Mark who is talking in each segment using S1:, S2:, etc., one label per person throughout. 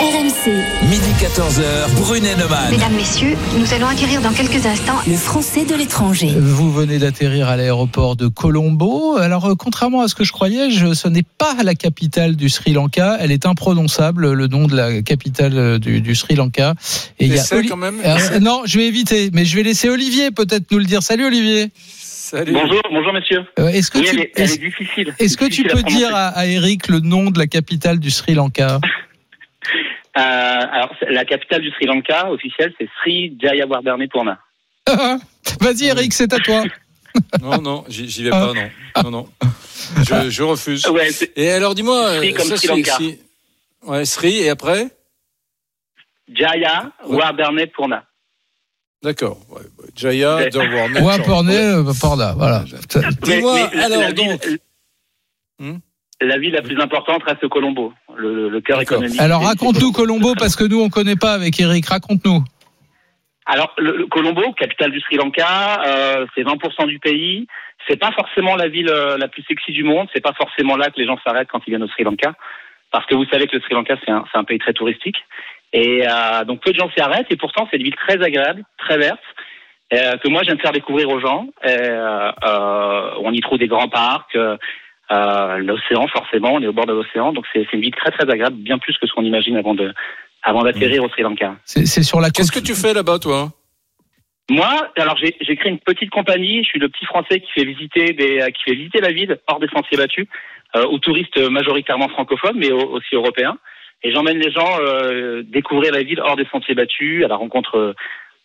S1: RMC.
S2: Midi 14h, Brunet Neumann.
S3: Mesdames, Messieurs, nous allons acquérir dans quelques instants
S1: Le français de l'étranger.
S4: Vous venez d'atterrir à l'aéroport de Colombo. Alors, euh, contrairement à ce que je croyais, je, ce n'est pas la capitale du Sri Lanka. Elle est imprononçable, le nom de la capitale euh, du, du Sri Lanka. Et il y a
S5: Essaie
S4: Oli-
S5: quand même.
S4: Euh, non, je vais éviter, mais je vais laisser Olivier peut-être nous le dire. Salut Olivier.
S5: Salut.
S6: Bonjour, bonjour messieurs.
S4: Euh, est-ce que
S6: Oui,
S4: tu,
S6: elle est, elle
S4: est-ce-
S6: est difficile.
S4: est-ce que tu
S6: Difficile
S4: peux dire à, à Eric le nom de la capitale du Sri Lanka?
S6: Alors, c'est- la capitale du Sri Lanka officielle, c'est Sri Jayawardenepurna. Purna.
S4: Vas-y Eric, c'est à toi.
S5: Non, non, j'y vais pas, non. Non, non. Je, je refuse.
S6: Ouais,
S5: Et alors, dis-moi,
S6: Sri
S5: euh,
S6: comme
S5: ça,
S6: Sri
S5: c'est-
S6: Lanka.
S5: si- Ouais, Sri, et après?
S6: Jayawardenepurna.
S5: D'accord. Ouais, ouais. Jaya,
S6: Ouais.
S5: Dorwarne.
S4: Ouais, Pornet, euh, Porda, voilà.
S5: Dis-moi, alors,
S6: la
S5: donc.
S6: ville,
S5: Hmm?
S6: La ville la plus importante reste Colombo, le, le- le cœur économique.
S4: Alors raconte-nous Colombo parce que nous on connaît pas avec Eric. Raconte-nous.
S6: Alors, le, le Colombo, capitale du Sri Lanka, euh, c'est 20% du pays. C'est pas forcément la ville euh, la plus sexy du monde. C'est pas forcément là que les gens s'arrêtent quand ils viennent au Sri Lanka, parce que vous savez que le Sri Lanka c'est un, c'est un pays très touristique. Et euh, donc peu de gens s'y arrêtent. Et pourtant, c'est une ville très agréable, très verte, euh, que moi j'aime faire découvrir aux gens. Et, euh, euh, on y trouve des grands parcs. Euh, l'océan forcément, on est au bord de l'océan, donc c'est c'est une ville très très agréable, bien plus que ce qu'on imagine avant de avant d'atterrir au Sri Lanka.
S4: C'est c'est sur la côte.
S5: Qu'est-ce que tu fais là-bas, toi?
S6: Moi, alors j'ai j'ai créé une petite compagnie. Je suis le petit Français qui fait visiter des, qui fait visiter la ville hors des sentiers battus euh, aux touristes majoritairement francophones, mais au- aussi européens. Et j'emmène les gens euh, découvrir la ville hors des sentiers battus, à la rencontre euh,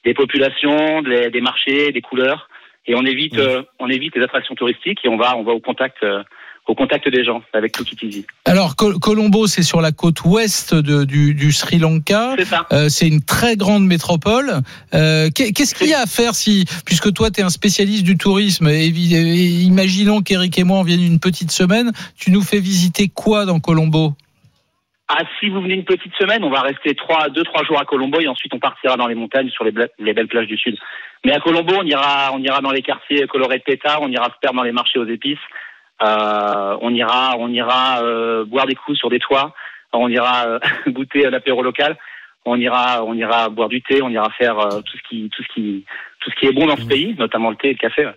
S6: des populations, des, des marchés, des couleurs. Et on évite,
S5: Mmh.
S6: euh, on évite les attractions touristiques et on va, on va au contact, euh, au contact des gens avec tout Easy.
S4: Alors Col- Colombo, c'est sur la côte ouest de- du, du Sri Lanka.
S6: C'est ça.
S4: Euh, c'est une très grande métropole. Euh, qu'est- Qu'est-ce qu'il y a à faire si, puisque toi tu es un spécialiste du tourisme, et, imaginons qu'Eric et moi on vienne une petite semaine, tu nous fais visiter quoi dans Colombo?
S6: Ah, si vous venez une petite semaine, on va rester trois, deux, trois jours à Colombo et ensuite on partira dans les montagnes sur les, belles plages du sud. Mais à Colombo, on ira, on ira dans les quartiers colorés de pétard, on ira se perdre dans les marchés aux épices, on ira, on ira euh, boire des coups sur des toits, on ira euh, goûter à l'apéro local, on ira, on ira boire du thé, on ira faire euh, tout ce qui, tout ce qui, tout ce qui est bon dans ce pays, notamment le thé et le café. ouais.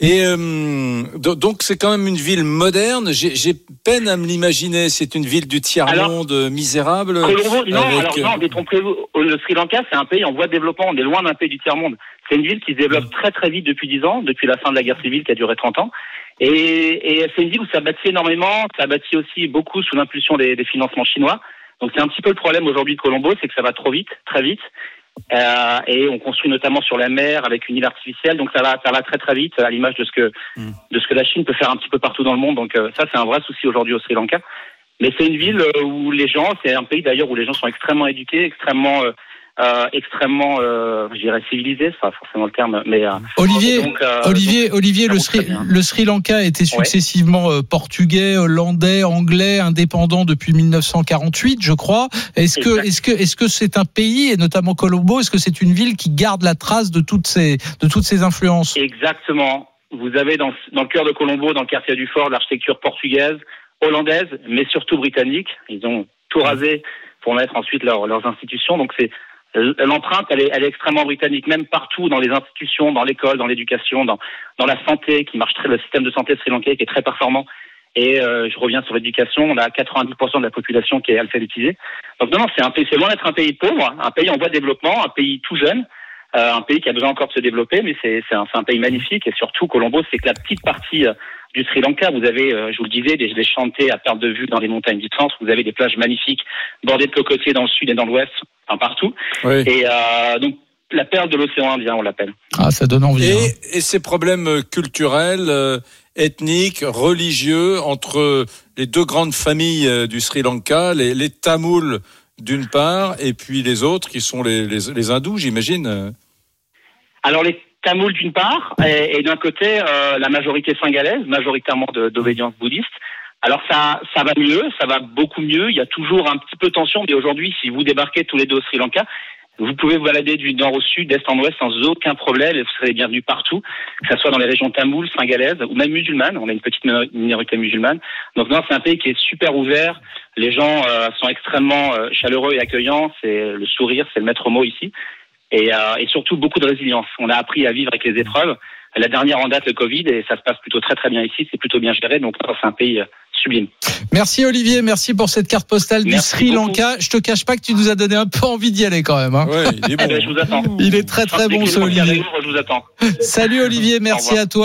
S5: Et euh, do- donc, c'est quand même une ville moderne. J'ai peine à me l'imaginer. C'est une ville du tiers-monde euh, misérable.
S6: Colombo, non,
S5: avec,
S6: alors
S5: euh,
S6: non, détrompez-vous. Le Sri Lanka, c'est un pays en voie de développement. On est loin d'un pays du tiers-monde. C'est une ville qui se développe très très vite depuis 10 ans, depuis la fin de la guerre civile qui a duré 30 ans. Et, et c'est une ville où ça bâtit énormément. Ça bâtit aussi beaucoup sous l'impulsion des, des financements chinois. Donc c'est un petit peu le problème aujourd'hui de Colombo, c'est que ça va trop vite, très vite. Euh, et on construit notamment sur la mer avec une île artificielle, donc ça va, ça va très très vite à l'image de ce que
S5: Mm.
S6: de ce que la Chine peut faire un petit peu partout dans le monde. Donc euh, ça c'est un vrai souci aujourd'hui au Sri Lanka. Mais c'est une ville euh, où les gens, c'est un pays d'ailleurs où les gens sont extrêmement éduqués, extrêmement, euh, euh, extrêmement, euh, je dirais civilisés, c'est pas forcément le terme, mais euh,
S4: Olivier,
S6: donc, euh,
S4: Olivier, Olivier, le Sri, le Sri Lanka était successivement euh, portugais, hollandais, anglais, indépendant depuis 1948, je crois. Est-ce que, est-ce que, est-ce que c'est un pays et notamment Colombo, est-ce que c'est une ville qui garde la trace de toutes ces, de toutes ces influences?
S6: Exactement. Vous avez dans, dans le cœur de Colombo, dans le quartier du Fort, l'architecture portugaise, hollandaise, mais surtout britannique. Ils ont tout rasé pour mettre ensuite leur- leurs institutions. Donc c'est l'empreinte, elle est, elle est extrêmement britannique, même partout dans les institutions, dans l'école, dans l'éducation, dans, dans la santé, qui marche très, le système de santé sri-lankais qui est très performant. Et euh, je reviens sur l'éducation, on a 90% de la population qui est alphabétisée. Donc non, non, c'est un pays, c'est loin d'être un pays pauvre, un pays en voie de développement, un pays tout jeune, euh, un pays qui a besoin encore de se développer, mais c'est un, un pays magnifique et surtout Colombo, c'est que la petite partie euh, du Sri Lanka, vous avez, euh, je vous le disais, des, des chantés à perte de vue dans les montagnes du centre, vous avez des plages magnifiques bordées de cocotiers dans le sud et dans l'ouest, enfin partout.
S5: oui.
S6: Et euh, donc la perle de l'océan Indien, on l'appelle.
S4: Ah, ça donne envie. hein.
S5: Et, et ces problèmes culturels, euh, ethniques, religieux entre les deux grandes familles euh, du Sri Lanka, les, les Tamouls d'une part, et puis les autres qui sont les, les, les hindous, j'imagine.
S6: Alors les Tamouls d'une part, et, et d'un côté euh, la majorité singalaise, majoritairement d'obédience bouddhiste. Alors ça, ça va mieux, ça va beaucoup mieux. Il y a toujours un petit peu de tension, mais aujourd'hui, si vous débarquez tous les deux au Sri Lanka, Vous pouvez vous balader du nord au sud, d'est en ouest sans aucun problème et vous serez bienvenus partout, que ce soit dans les régions tamoules, singalaises ou même musulmanes. On a une petite minorité musulmane. Donc non, c'est un pays qui est super ouvert. Les gens euh, sont extrêmement euh, chaleureux et accueillants. C'est le sourire, c'est le maître mot ici. Et, euh, et surtout beaucoup de résilience. On a appris à vivre avec les épreuves. La dernière en date, le Covid, et ça se passe plutôt très très bien ici. C'est plutôt bien géré. Donc c'est un pays sublime.
S4: Merci Olivier, merci pour cette carte postale du
S6: Merci
S4: Sri
S6: beaucoup.
S4: Lanka. Je te cache pas que tu nous as donné un peu envie d'y aller quand même. hein.
S5: Ouais, il est
S6: Eh ben,
S5: bon.
S6: je vous attends.
S4: Il est très très bon ce Olivier.
S6: Louvre, Je vous attends.
S4: Salut Olivier, merci à toi.